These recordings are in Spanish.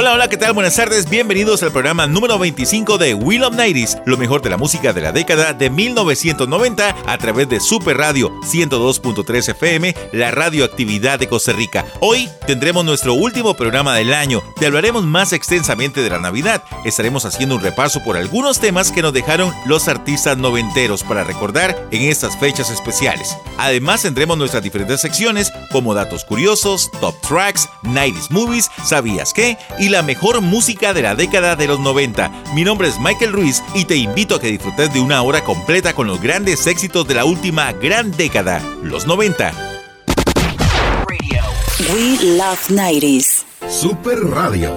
Hola, hola, ¿qué tal? Buenas tardes, bienvenidos al programa número 25 de Will of Nighties, lo mejor de la música de la década de 1990 a través de Super Radio 102.3 FM, la radioactividad de Costa Rica. Hoy tendremos nuestro último programa del año, te hablaremos más extensamente de la Navidad, estaremos haciendo un repaso por algunos temas que nos dejaron los artistas noventeros para recordar en estas fechas especiales. Además tendremos nuestras diferentes secciones como datos curiosos, top tracks, 90s movies, ¿sabías qué? y la mejor música de la década de los 90. Mi nombre es Michael Ruiz y te invito a que disfrutes de una hora completa con los grandes éxitos de la última gran década, los 90. We Love 90s. Super Radio.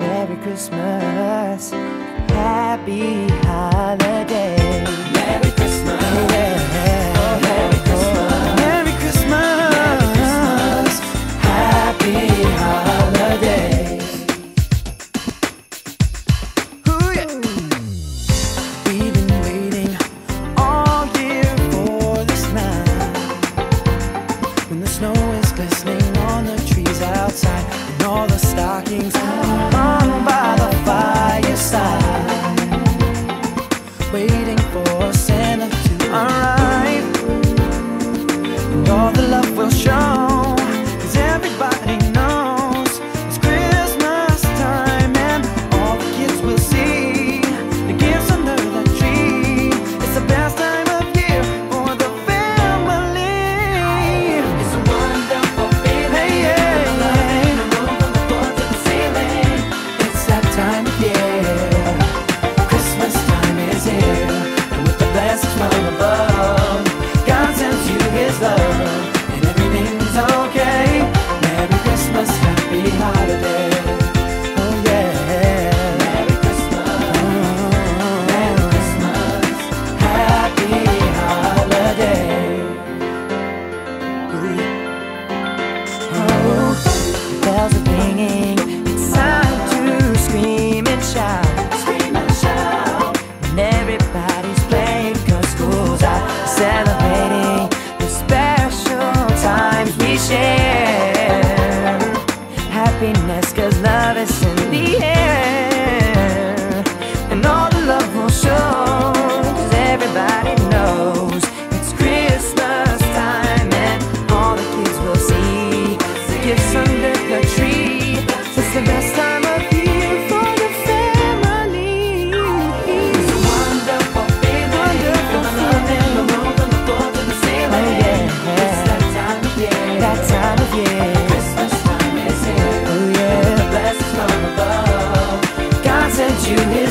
Merry Christmas, Happy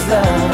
love,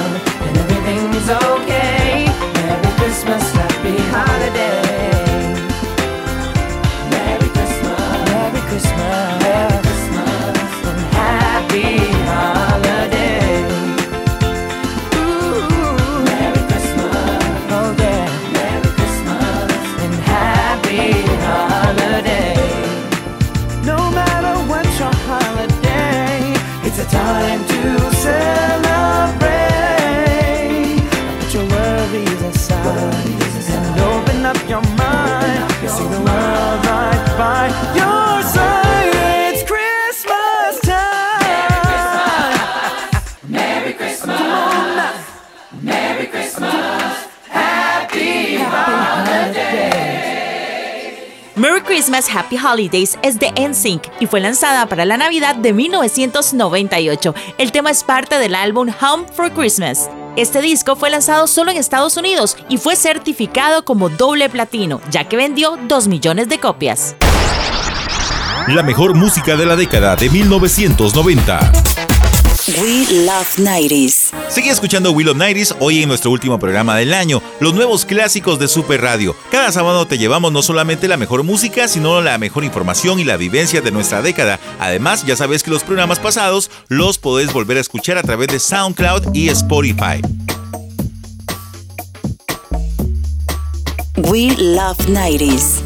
Merry Christmas. Happy holiday. Merry Christmas Happy Holidays es de NSYNC y fue lanzada para la Navidad de 1998. El tema es parte del álbum Home for Christmas. Este disco fue lanzado solo en Estados Unidos y fue certificado como doble platino, ya que vendió 2 millones de copias. La mejor música de la década de 1990. We Love 90s. Sigue escuchando Will of Nighties hoy en nuestro último programa del año, los nuevos clásicos de Super Radio. Cada sábado te llevamos no solamente la mejor música, sino la mejor información y la vivencia de nuestra década. Además, ya sabes que los programas pasados los podés volver a escuchar a través de SoundCloud y Spotify. We Love 90s.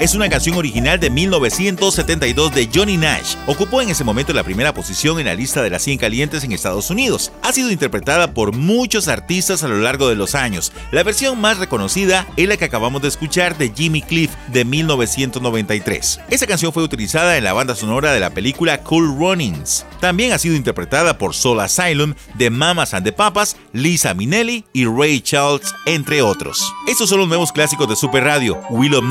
Es una canción original de 1972 de Johnny Nash. Ocupó en ese momento la primera posición en la lista de las 100 calientes en Estados Unidos. Ha sido interpretada por muchos artistas a lo largo de los años. La versión más reconocida es la que acabamos de escuchar de Jimmy Cliff de 1993. Esa canción fue utilizada en la banda sonora de la película Cool Runnings. También ha sido interpretada por Soul Asylum de Mamas and the Papas, Lisa Minnelli y Ray Charles, entre otros. Estos son los nuevos clásicos de Super Radio, Will of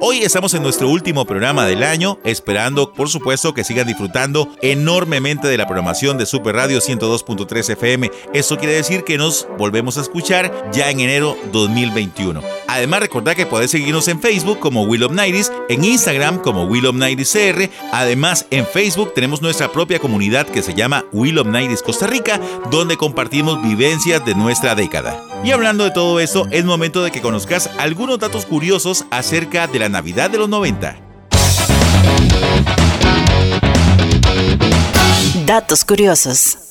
Hoy estamos en nuestro último programa del año, esperando por supuesto que sigan disfrutando enormemente de la programación de Super Radio 102.3 FM. Eso quiere decir que nos volvemos a escuchar ya en enero 2021. Además, recordad que podés seguirnos en Facebook como Will of Nighties, en Instagram como Will of Nighties CR. Además, en Facebook tenemos nuestra propia comunidad que se llama Will of Nighties Costa Rica, donde compartimos vivencias de nuestra década. Y hablando de todo eso, es momento de que conozcas algunos datos curiosos acerca de la Navidad de los 90. Datos curiosos.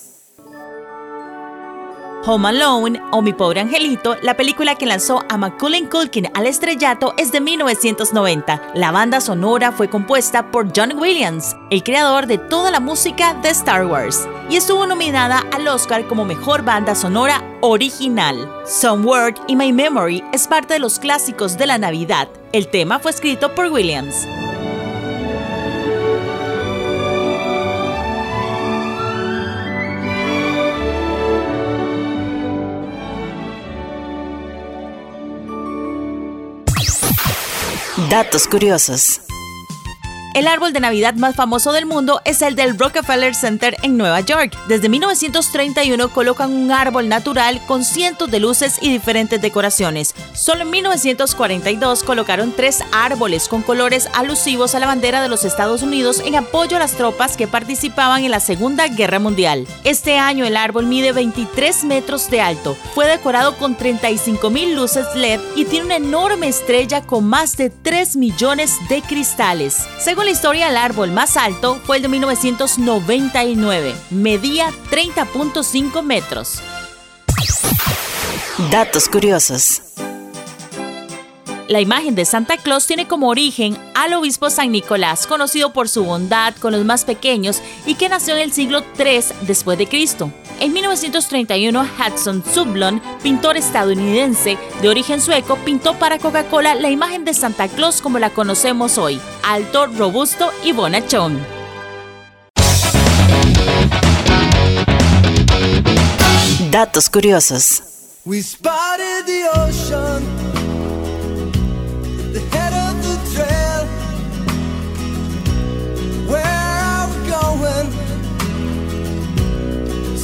Home Alone o Mi Pobre Angelito, la película que lanzó a Macaulay Culkin al estrellato es de 1990. La banda sonora fue compuesta por John Williams, el creador de toda la música de Star Wars, y estuvo nominada al Oscar como Mejor Banda Sonora Original. Some Word y My Memory es parte de los clásicos de la Navidad. El tema fue escrito por Williams. Datos curiosos. El árbol de Navidad más famoso del mundo es el del Rockefeller Center en Nueva York. Desde 1931 colocan un árbol natural con cientos de luces y diferentes decoraciones. Solo en 1942 colocaron tres árboles con colores alusivos a la bandera de los Estados Unidos en apoyo a las tropas que participaban en la Segunda Guerra Mundial. Este año el árbol mide 23 metros de alto, fue decorado con 35 mil luces LED y tiene una enorme estrella con más de 3 millones de cristales. Según la historia, el árbol más alto fue el de 1999, medía 30.5 metros. Datos curiosos. La imagen de Santa Claus tiene como origen al obispo San Nicolás, conocido por su bondad con los más pequeños y que nació en el siglo III después de Cristo. En 1931, Hudson Sublon, pintor estadounidense de origen sueco, pintó para Coca-Cola la imagen de Santa Claus como la conocemos hoy, alto, robusto y bonachón. Datos curiosos. We spotted the ocean at the head of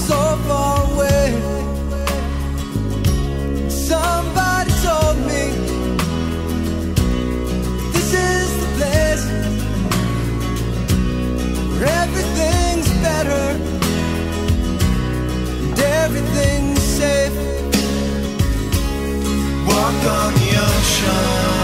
So far away. Somebody told me this is the place where everything's better and everything's safe. Walk on the ocean,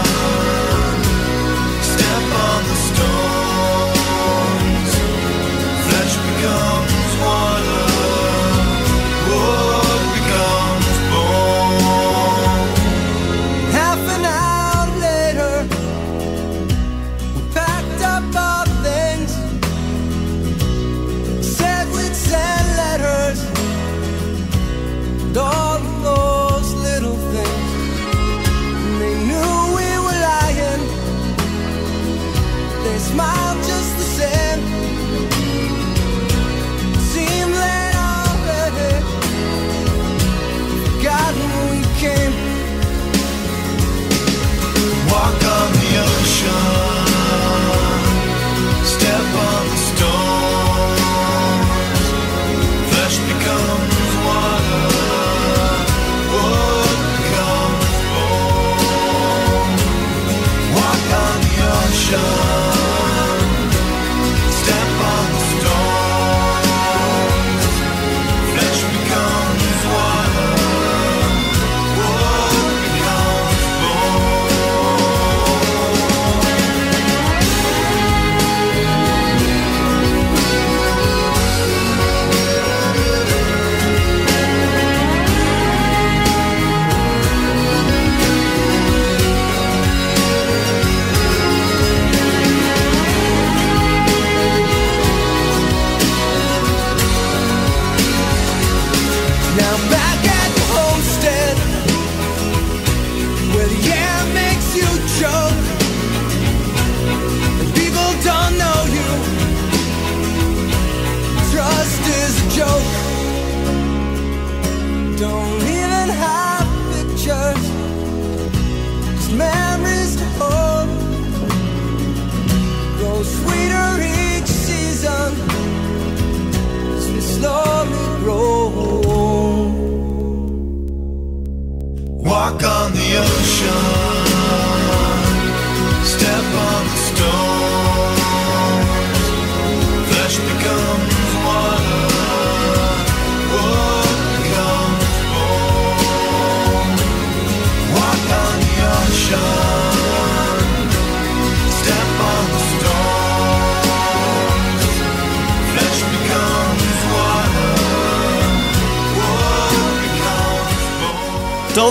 Walk on the ocean,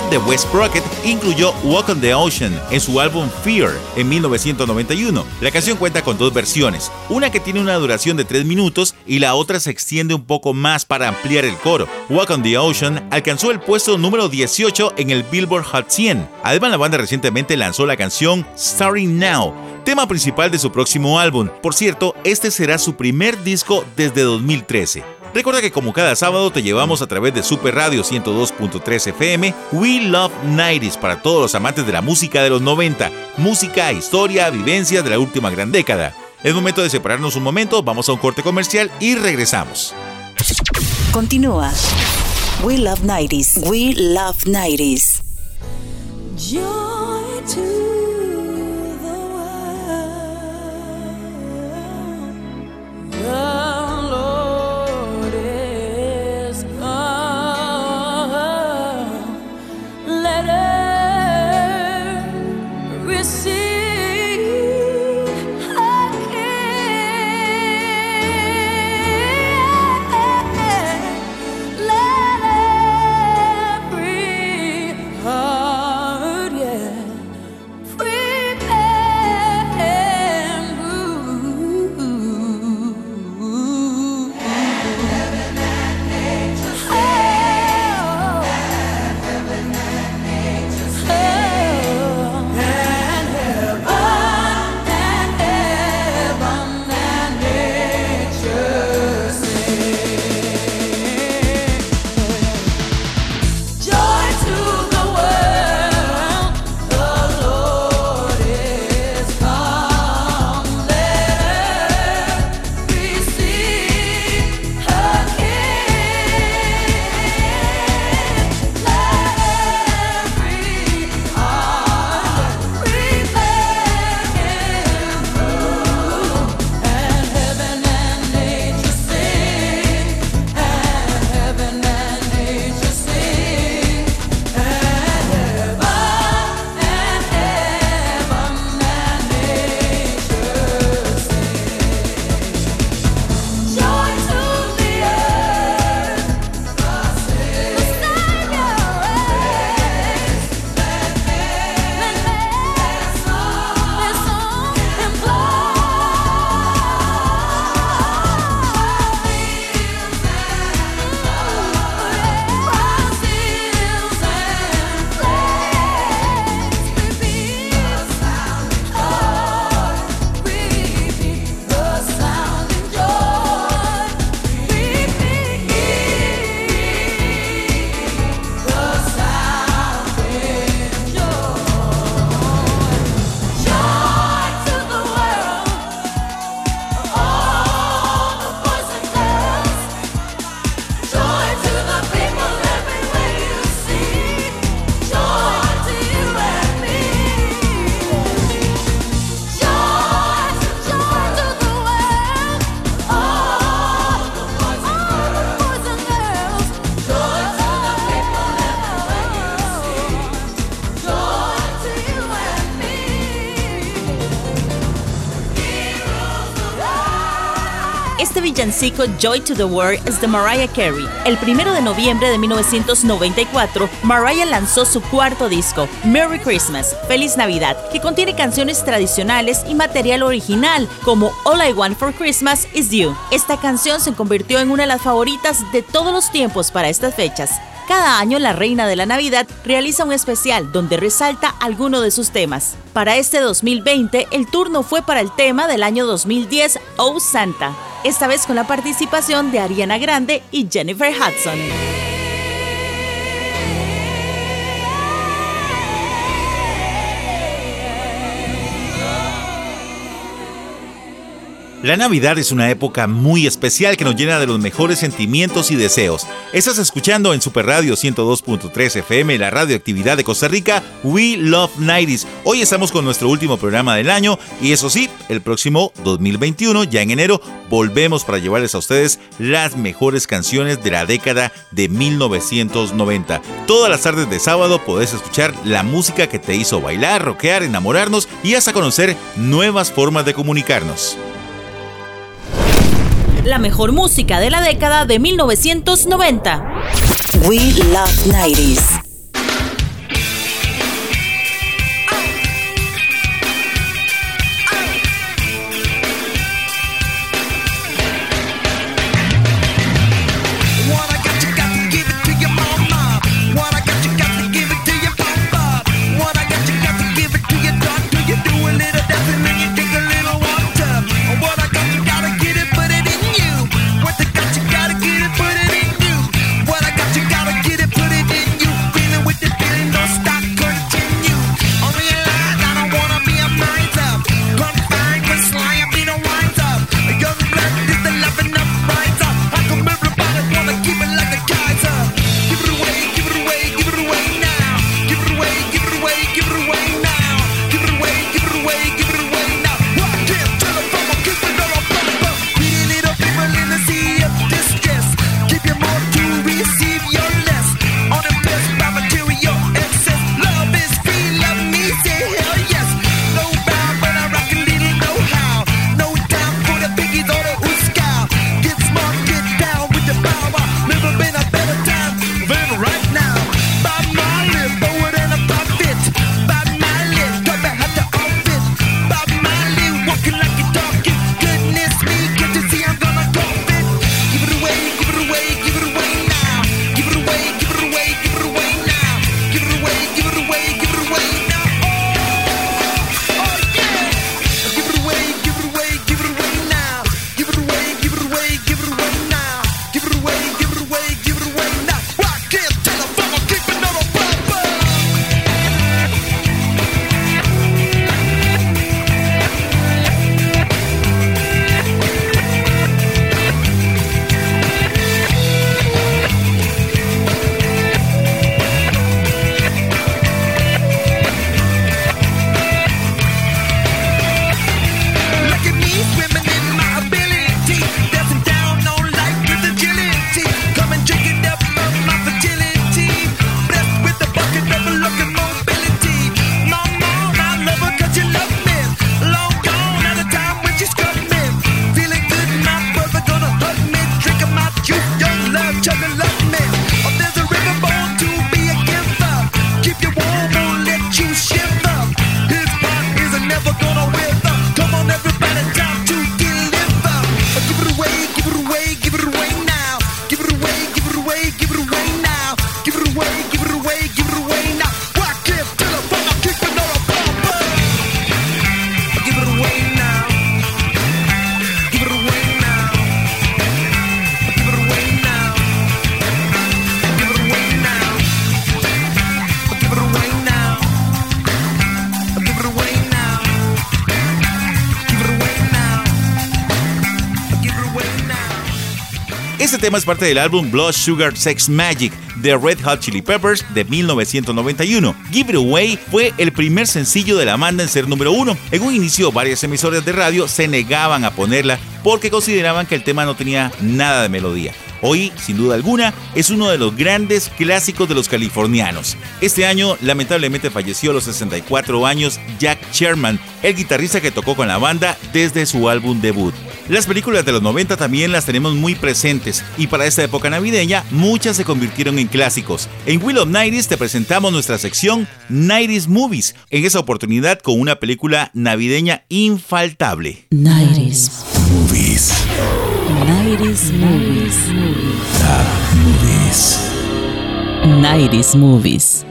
Todd de West Crockett incluyó Walk on the Ocean en su álbum Fear en 1991. La canción cuenta con dos versiones, una que tiene una duración de 3 minutos y la otra se extiende un poco más para ampliar el coro. Walk on the Ocean alcanzó el puesto número 18 en el Billboard Hot 100. Además, la banda recientemente lanzó la canción Starting Now, tema principal de su próximo álbum. Por cierto, este será su primer disco desde 2013. Recuerda que como cada sábado te llevamos a través de Super Radio 102.3 FM We Love 90s para todos los amantes de la música de los 90, música, historia, vivencias de la última gran década. Es momento de separarnos un momento, vamos a un corte comercial y regresamos. Continúa. We love 90s. We love 90s. Joy to the world. Villancico Joy to the World es de Mariah Carey. El primero de noviembre de 1994, Mariah lanzó su cuarto disco, Merry Christmas, Feliz Navidad, que contiene canciones tradicionales y material original, como All I Want for Christmas Is You. Esta canción se convirtió en una de las favoritas de todos los tiempos para estas fechas. Cada año la Reina de la Navidad realiza un especial donde resalta alguno de sus temas. Para este 2020, el turno fue para el tema del año 2010, Oh Santa, esta vez con la participación de Ariana Grande y Jennifer Hudson. La Navidad es una época muy especial que nos llena de los mejores sentimientos y deseos. Estás escuchando en Super Radio 102.3 FM, la radioactividad de Costa Rica, We Love 90s. Hoy estamos con nuestro último programa del año y eso sí, el próximo 2021, ya en enero, volvemos para llevarles a ustedes las mejores canciones de la década de 1990. Todas las tardes de sábado podés escuchar la música que te hizo bailar, rockear, enamorarnos y hasta conocer nuevas formas de comunicarnos. La mejor música de la década de 1990. We love 90s. Tema es parte del álbum Blood Sugar Sex Magic de Red Hot Chili Peppers de 1991. Give It Away fue el primer sencillo de la banda en ser número uno. En un inicio, varias emisoras de radio se negaban a ponerla porque consideraban que el tema no tenía nada de melodía. Hoy, sin duda alguna, es uno de los grandes clásicos de los californianos. Este año, lamentablemente, falleció a los 64 años Jack Sherman, el guitarrista que tocó con la banda desde su álbum debut. Las películas de los 90 también las tenemos muy presentes y para esta época navideña muchas se convirtieron en clásicos. En Will of Nighties te presentamos nuestra sección Nighties Movies, en esa oportunidad con una película navideña infaltable. Nighties. Movies. Nighties movies. Movies. Nighties movies.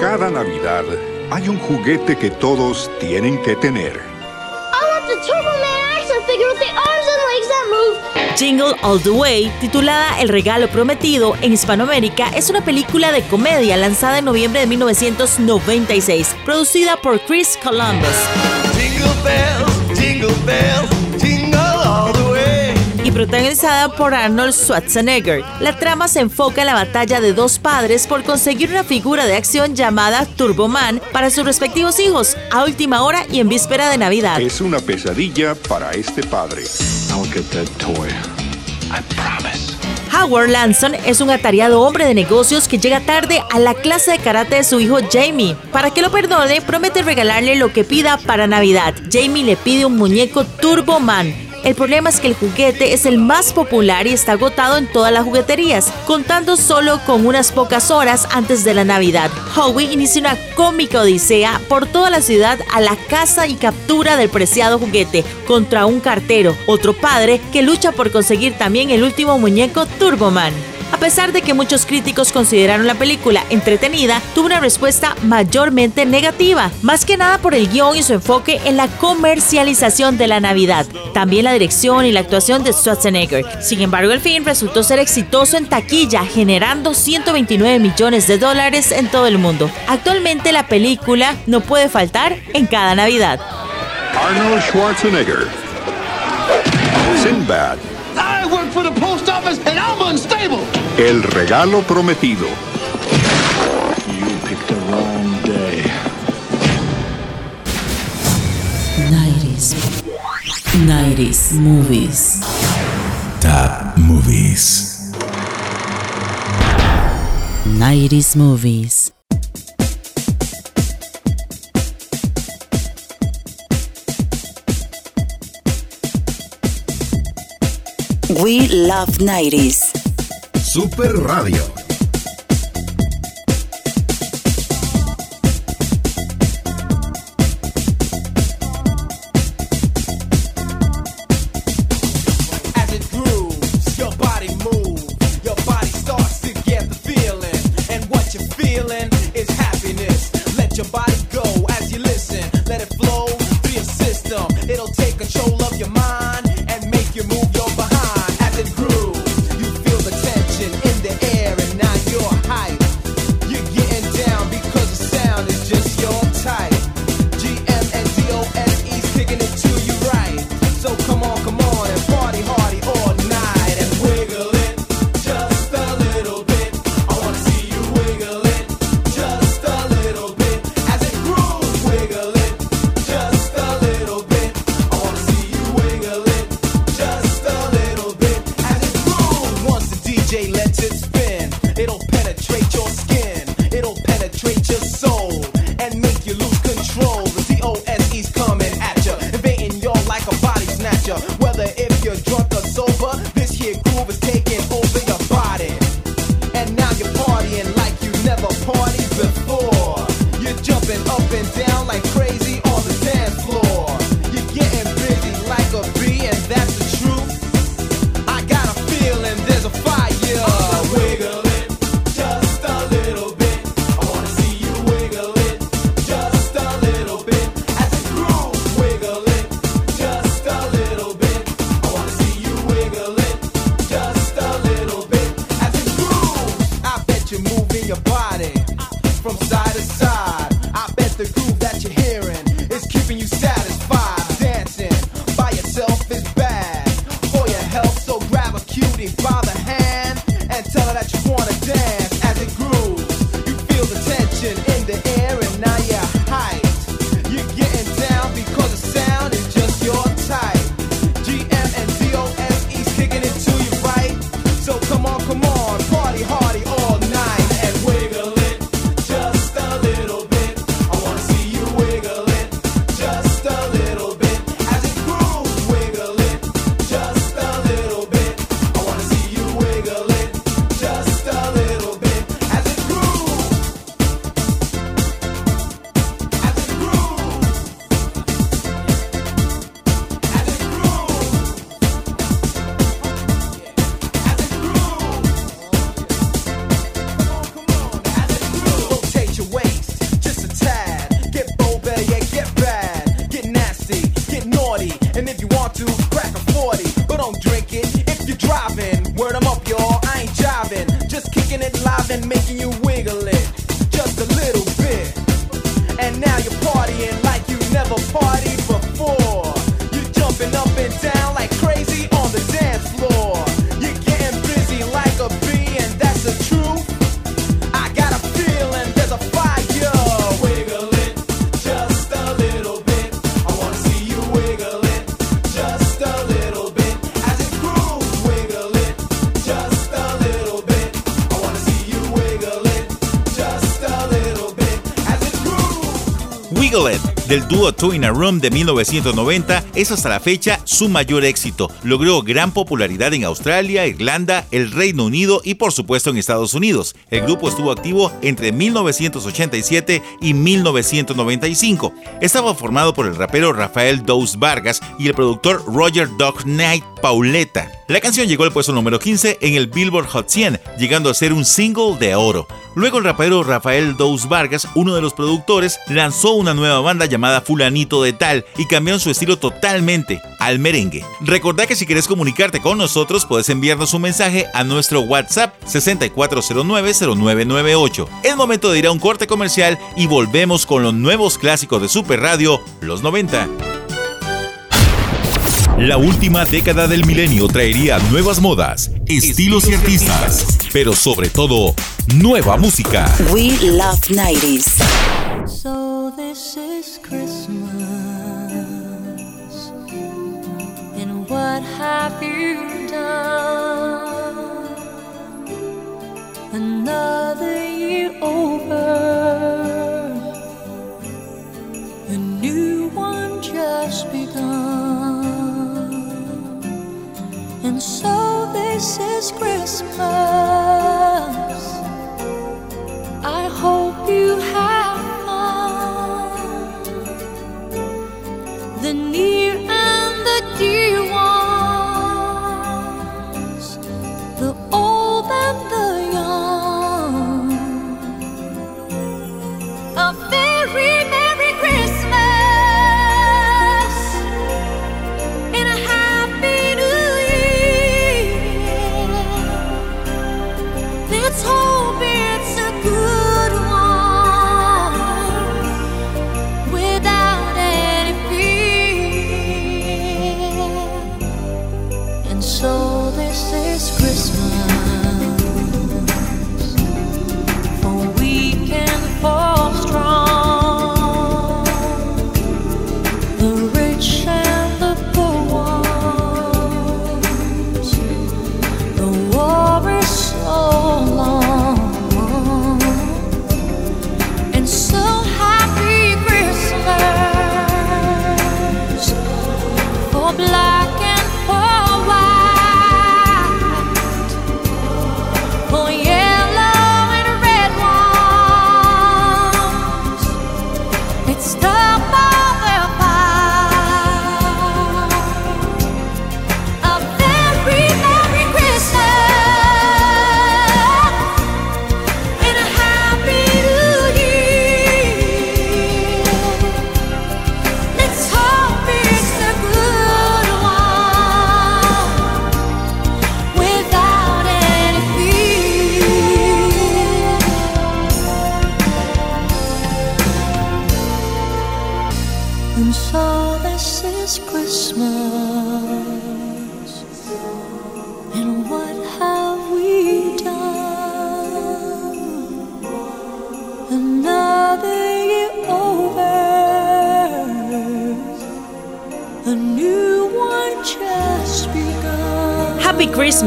Cada Navidad hay un juguete que todos tienen que tener. Jingle All the Way, titulada El regalo prometido en Hispanoamérica, es una película de comedia lanzada en noviembre de 1996, producida por Chris Columbus. Jingle bells, jingle bells, protagonizada por Arnold Schwarzenegger. La trama se enfoca en la batalla de dos padres por conseguir una figura de acción llamada Turboman para sus respectivos hijos, a última hora y en víspera de Navidad. Es una pesadilla para este padre. Howard Lanson es un atareado hombre de negocios que llega tarde a la clase de karate de su hijo Jamie. Para que lo perdone, promete regalarle lo que pida para Navidad. Jamie le pide un muñeco Turbo Man. El problema es que el juguete es el más popular y está agotado en todas las jugueterías, contando solo con unas pocas horas antes de la Navidad. Howie inicia una cómica odisea por toda la ciudad a la caza y captura del preciado juguete contra un cartero, otro padre que lucha por conseguir también el último muñeco Turboman. A pesar de que muchos críticos consideraron la película entretenida, tuvo una respuesta mayormente negativa, más que nada por el guion y su enfoque en la comercialización de la Navidad, también la dirección y la actuación de Schwarzenegger. Sin embargo, el film resultó ser exitoso en taquilla, generando 129 millones de dólares en todo el mundo. Actualmente la película no puede faltar en cada Navidad. Arnold Schwarzenegger. Sinbad. I work for the post office and I'm unstable. El regalo prometido. You picked the wrong day. Nighties. Nighties movies. Top Movies. Nighties movies. We love 90s. Super Radio. Naughty. And if you want to, crack a 40. But don't drink it if you're driving. Word 'em up, y'all. I ain't jiving. Just kicking it live and making you wiggle it. Just a little del dúo Two in a Room de 1990, es hasta la fecha su mayor éxito. Logró gran popularidad en Australia, Irlanda, el Reino Unido y por supuesto en Estados Unidos. El grupo estuvo activo entre 1987 y 1995. Estaba formado por el rapero Rafael Dous Vargas y el productor Roger Dog Knight Pauleta. La canción llegó al puesto número 15 en el Billboard Hot 100, llegando a ser un single de oro. Luego el rapero Rafael Dous Vargas, uno de los productores, lanzó una nueva banda llamada Fulanito de Tal y cambió su estilo totalmente al merengue. Recordá que si quieres comunicarte con nosotros puedes enviarnos un mensaje a nuestro WhatsApp 64090998. Es momento de ir a un corte comercial y volvemos con los nuevos clásicos de Super Radio, los 90. La última década del milenio traería nuevas modas, estilos y artistas, pero sobre todo, nueva música. We love 90s. So this is Christmas, and what have you done? Another year over, and so this is Christmas.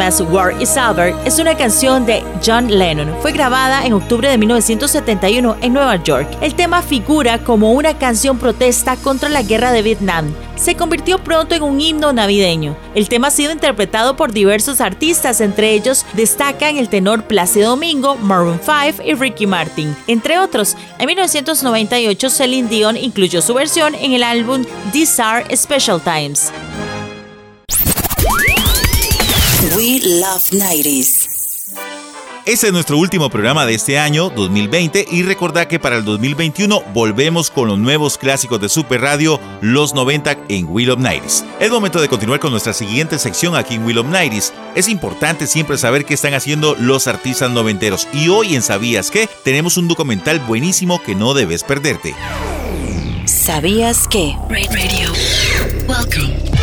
War is Over es una canción de John Lennon. Fue grabada en octubre de 1971 en Nueva York. El tema figura como una canción protesta contra la guerra de Vietnam. Se convirtió pronto en un himno navideño. El tema ha sido interpretado por diversos artistas, entre ellos destacan el tenor Plácido Domingo, Maroon 5 y Ricky Martin, entre otros. En 1998 Celine Dion incluyó su versión en el álbum These Are Special Times. We love 90s. Este es nuestro último programa de este año 2020 y recordad que para el 2021 volvemos con los nuevos clásicos de Super Radio, los 90 en Will of Nights. Es momento de continuar con nuestra siguiente sección aquí en Will of Nights. Es importante siempre saber qué están haciendo los artistas noventeros y hoy en Sabías que tenemos un documental buenísimo que no debes perderte. ¿Sabías que? Radio. Welcome.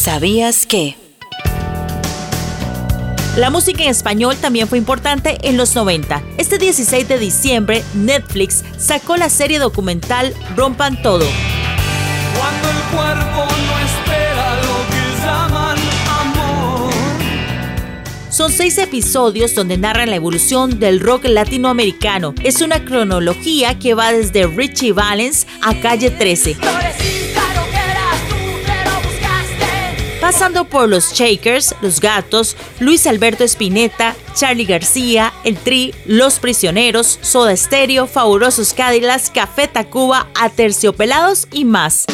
¿Sabías que? La música en español también fue importante en los 90. Este 16 de diciembre, Netflix sacó la serie documental Rompan Todo. Cuando el cuerpo no espera lo que llaman amor. Son seis episodios donde narran la evolución del rock latinoamericano. Es una cronología que va desde Richie Valens a Calle 13. Pasando por los Shakers, los Gatos, Luis Alberto Spinetta, Charlie García, El Tri, Los Prisioneros, Soda Stereo, Fabulosos Cadillacs, Café Tacuba, Aterciopelados y más.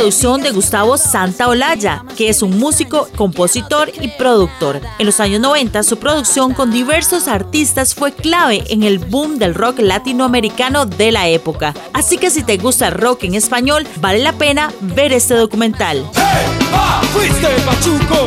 Producción de Gustavo Santaolalla, que es un músico, compositor y productor. En los años 90, su producción con diversos artistas fue clave en el boom del rock latinoamericano de la época. Así que si te gusta el rock en español, vale la pena ver este documental. Fuiste te.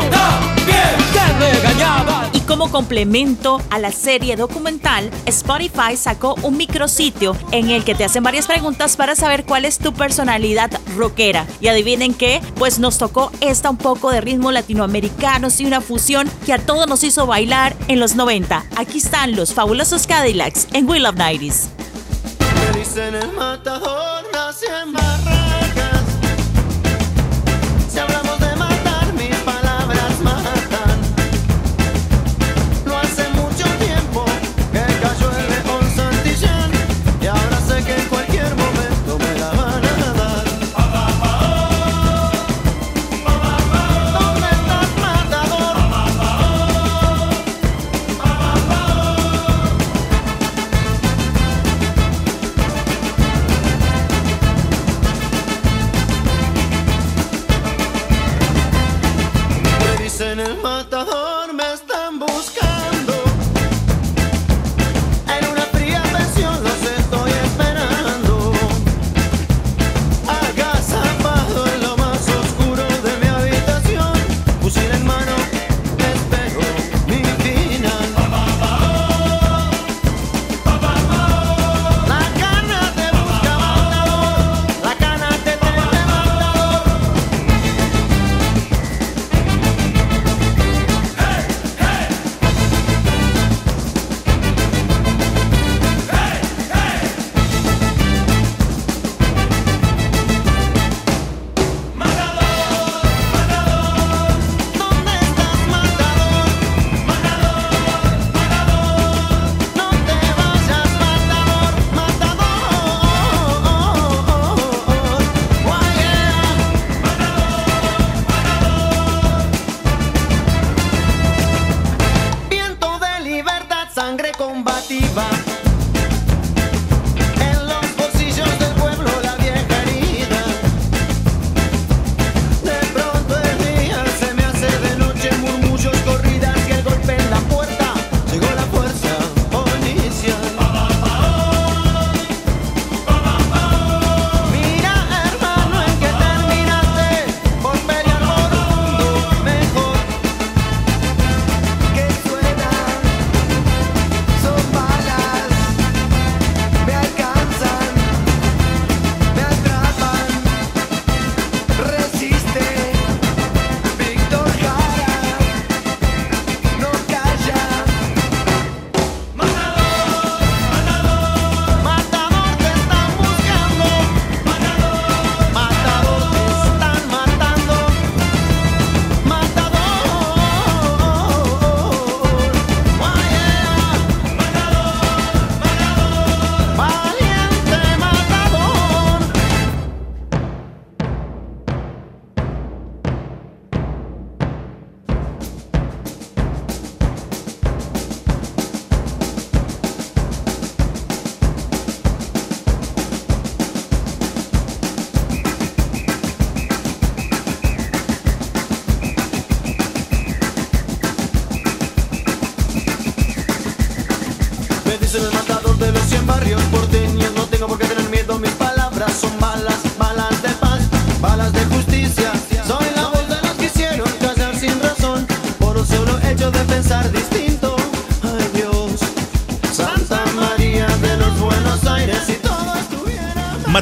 Como complemento a la serie documental, Spotify sacó un micrositio en el que te hacen varias preguntas para saber cuál es tu personalidad rockera. Y adivinen qué, pues nos tocó esta un poco de ritmo latinoamericano y una fusión que a todos nos hizo bailar en los 90. Aquí están los fabulosos Cadillacs en We Love 90s.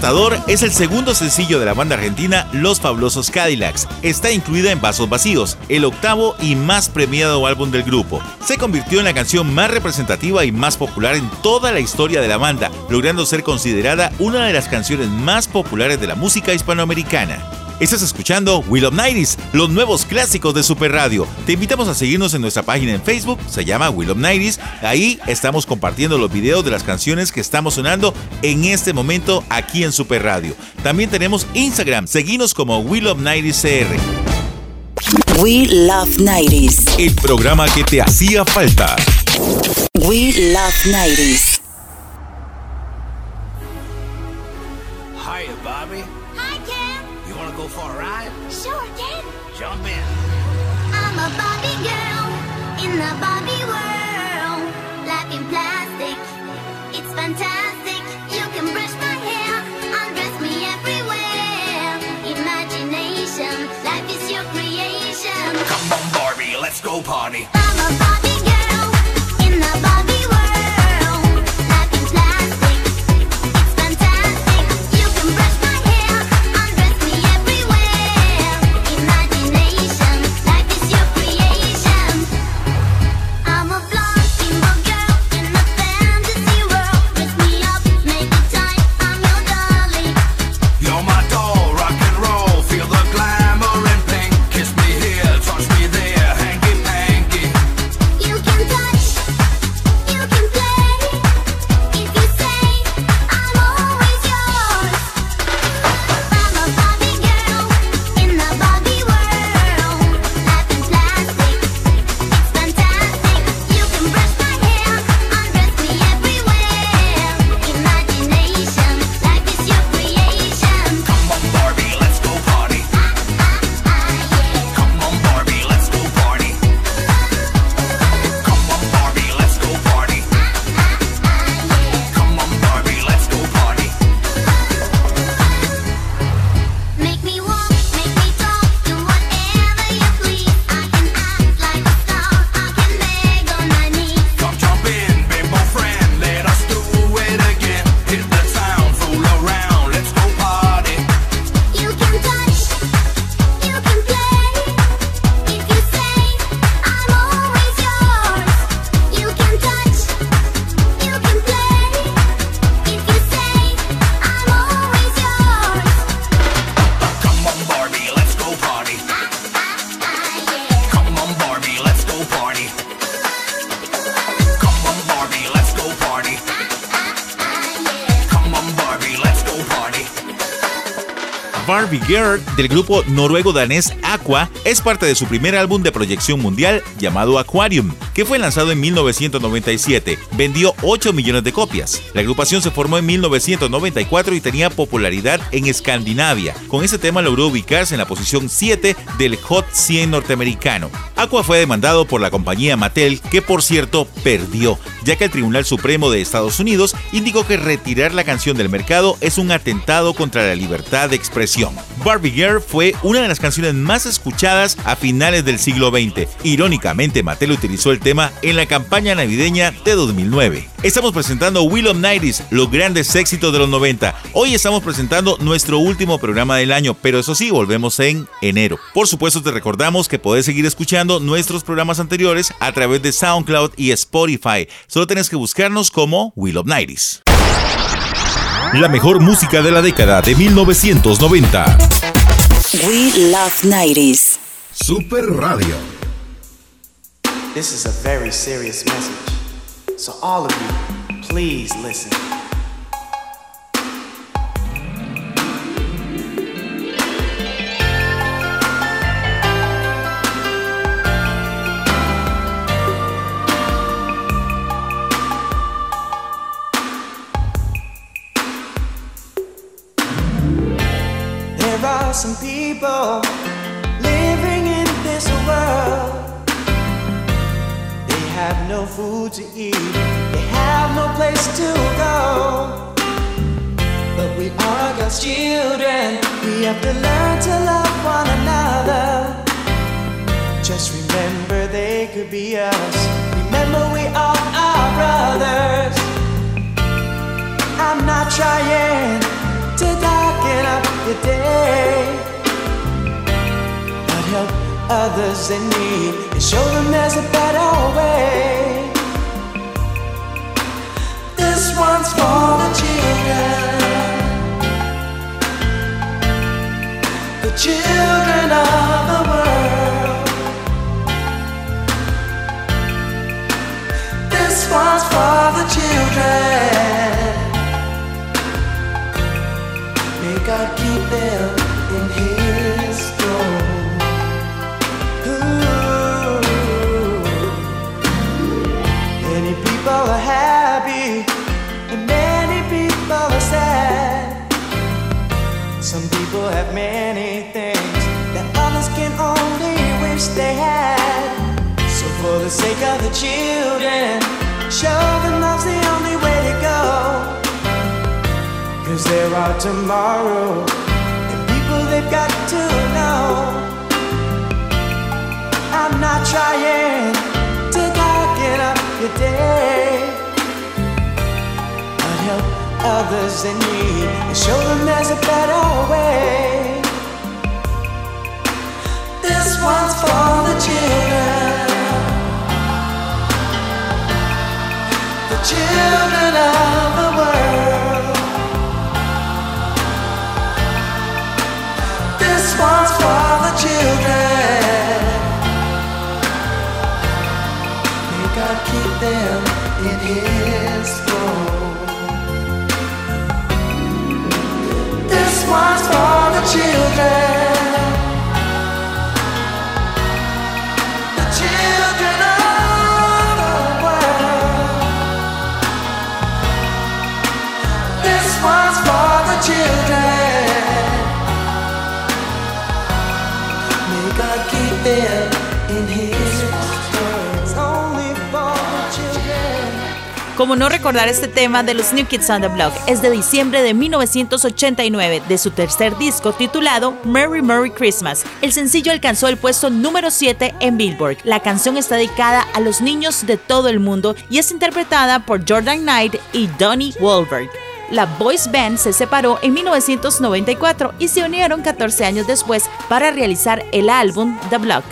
Matador es el segundo sencillo de la banda argentina Los Fabulosos Cadillacs. Está incluida en Vasos Vacíos, el octavo y más premiado álbum del grupo. Se convirtió en la canción más representativa y más popular en toda la historia de la banda, logrando ser considerada una de las canciones más populares de la música hispanoamericana. Estás escuchando Will of Nighties, los nuevos clásicos de Super Radio. Te invitamos a seguirnos en nuestra página en Facebook, se llama Will of Nighties. Ahí estamos compartiendo los videos de las canciones que estamos sonando en este momento aquí en Super Radio. También tenemos Instagram, seguinos como Will of Nighties CR. We Love 90s. El programa que te hacía falta. We Love 90s. Go party. Girl del grupo noruego-danés Aqua es parte de su primer álbum de proyección mundial llamado Aquarium, que fue lanzado en 1997. Vendió 8 millones de copias. La agrupación se formó en 1994 y tenía popularidad en Escandinavia. Con ese tema logró ubicarse en la posición 7 del Hot 100 norteamericano. Aqua fue demandado por la compañía Mattel, que por cierto perdió, ya que el Tribunal Supremo de Estados Unidos indicó que retirar la canción del mercado es un atentado contra la libertad de expresión. Barbie Girl fue una de las canciones más escuchadas a finales del siglo XX. Irónicamente, Mattel utilizó el tema en la campaña navideña de 2009. Estamos presentando Will of Nighties, los grandes éxitos de los 90. Hoy estamos presentando nuestro último programa del año, pero eso sí, volvemos en enero. Por supuesto, te recordamos que podés seguir escuchando nuestros programas anteriores a través de SoundCloud y Spotify. Solo tenés que buscarnos como Will of Nighties. La mejor música de la década de 1990. We Love 90s. Super Radio. This is a very serious message. So, all of you, please listen. food to eat. They have no place to go. But we are God's children. We have to learn to love one another. Just remember they could be us. Remember we are our brothers. I'm not trying to darken up your day. But help others in need and show them there's a better way one's for the children. The children of the world. This one's for the children. May God keep them many things that others can only wish they had. So, for the sake of the children, show them love's the only way to go. Cause there are tomorrow, others in need and show them there's a better way. This one's for the children. The children of the world. This one's for the children. May God keep them in His Como no recordar este tema de los New Kids on the Block, es de diciembre de 1989, de su tercer disco titulado Merry Merry Christmas. El sencillo alcanzó el puesto número 7 en Billboard. La canción está dedicada a los niños de todo el mundo y es interpretada por Jordan Knight y Donnie Wahlberg. La Boys Band se separó en 1994 y se unieron 14 años después para realizar el álbum The Block.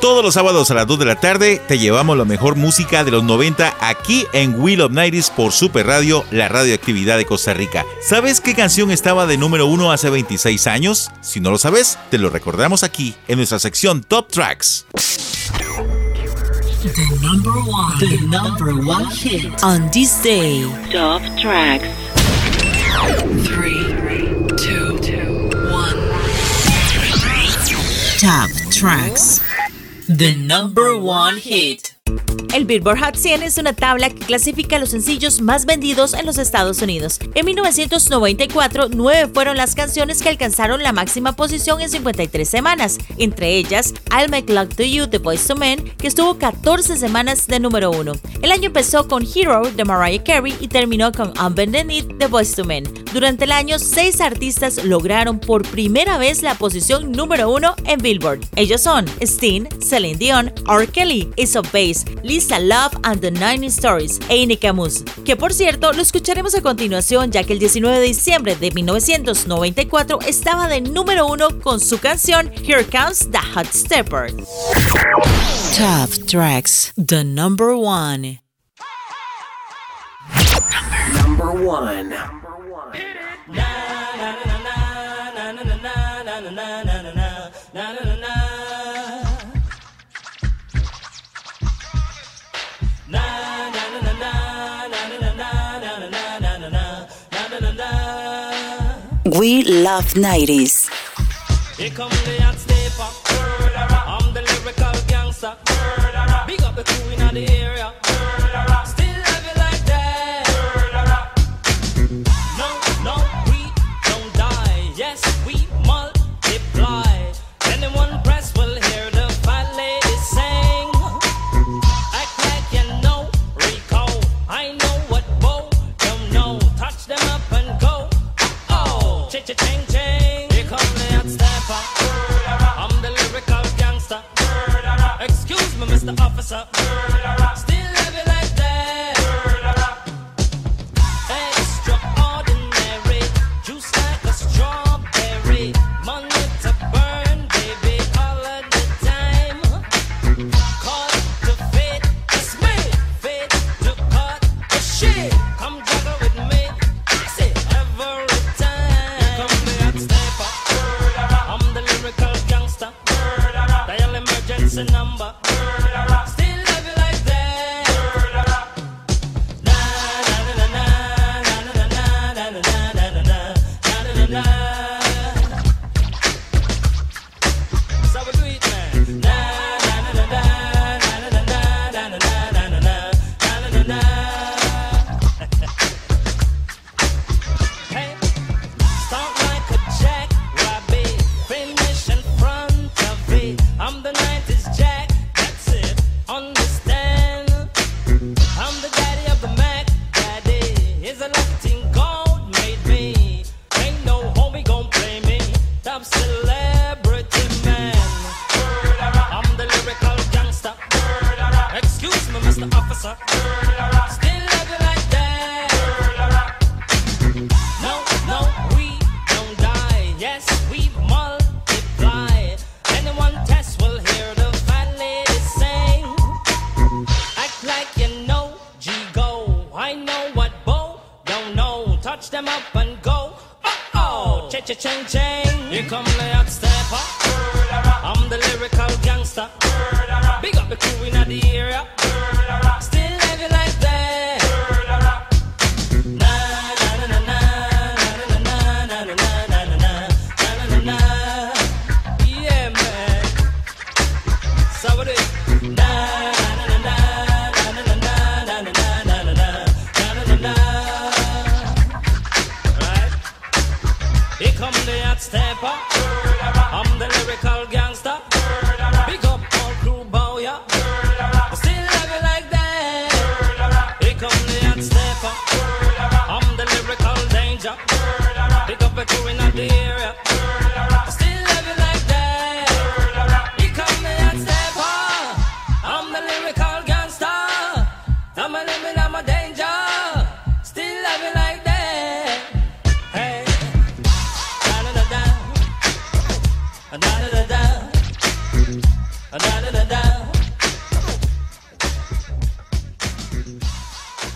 Todos los sábados a las 2 de la tarde te llevamos la mejor música de los 90 aquí en Wheel of Nighties por Super Radio, la radioactividad de Costa Rica. ¿Sabes qué canción estaba de número 1 hace 26 años? Si no lo sabes, te lo recordamos aquí en nuestra sección Top Tracks. The number one. The number one hit. On this day, Top tracks. Three, two, one. Top Tracks. The number one hit. El Billboard Hot 100 es una tabla que clasifica los sencillos más vendidos en los Estados Unidos. En 1994, nueve fueron las canciones que alcanzaron la máxima posición en 53 semanas, entre ellas I'll Make Love to You de Boyz II Men, que estuvo 14 semanas de número 1. El año empezó con Hero de Mariah Carey y terminó con Unbended Knee de Boyz II Men. Durante el año, seis artistas lograron por primera vez la posición número 1 en Billboard. Ellos son Sting, Celine Dion, R. Kelly, Ace of Base, Lisa Love and the Nine Stories e Amy Camus, que por cierto lo escucharemos a continuación ya que el 19 de diciembre de 1994 estaba de número 1 con su canción Here Comes the Hot Stepper. Top Tracks, the number one. Number one. We love 90s.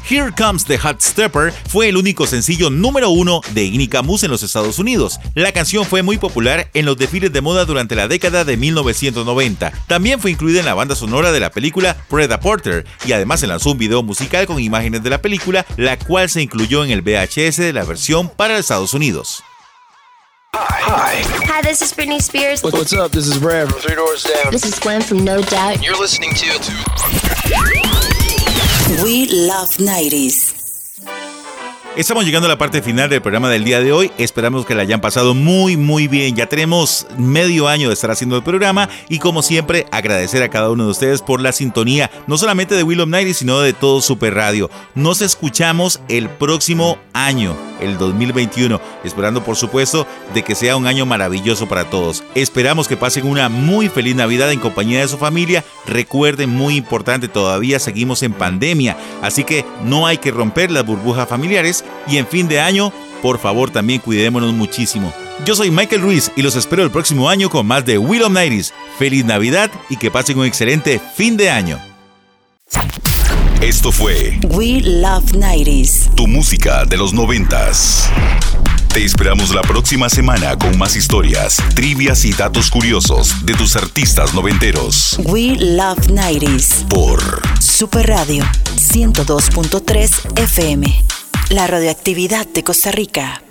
Here Comes the Hot Stepper fue el único sencillo número uno de Iggy Camus en los Estados Unidos. La canción fue muy popular en los desfiles de moda durante la década de 1990. También fue incluida en la banda sonora de la película Preda Porter y además se lanzó un video musical con imágenes de la película, la cual se incluyó en el VHS de la versión para Estados Unidos. Hi, this is Britney Spears. What's up? This is Brad from Three Doors Down. This is Gwen from No Doubt. You're listening to We Love 90s. Estamos llegando a la parte final del programa del día de hoy. Esperamos que la hayan pasado muy, muy bien. Ya tenemos medio año de estar haciendo el programa y como siempre agradecer a cada uno de ustedes por la sintonía, no solamente de Will of sino de todo Super Radio. Nos escuchamos el próximo año, el 2021, esperando por supuesto de que sea un año maravilloso para todos. Esperamos que pasen una muy feliz Navidad en compañía de su familia. Recuerden, muy importante, todavía seguimos en pandemia, así que no hay que romper las burbujas familiares y en fin de año, por favor también cuidémonos muchísimo. Yo soy Michael Ruiz y los espero el próximo año con más de Will of Nighties. Feliz Navidad y que pasen un excelente fin de año. Esto fue We Love 90s. tu música de los noventas. Te esperamos la próxima semana con más historias, trivias y datos curiosos de tus artistas noventeros. We Love 90s. Por Super Radio 102.3 FM. La radioactividad de Costa Rica.